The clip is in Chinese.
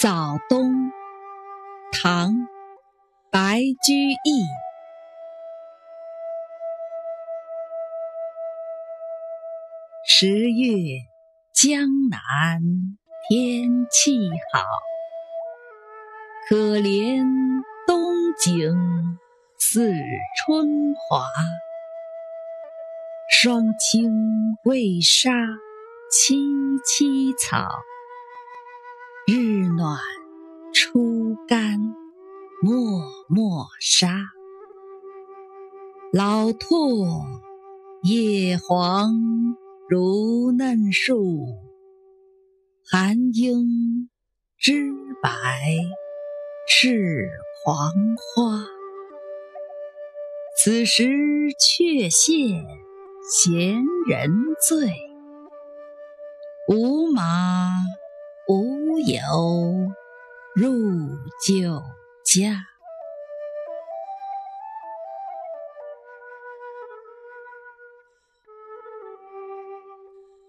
早冬，唐·白居易。十月江南天气好，可怜冬景似春华。霜清未杀萋萋草。暖初干漠漠沙，老唾叶黄如嫩树，寒英知白是黄花。此时却羡闲人醉，无马。无有入酒家。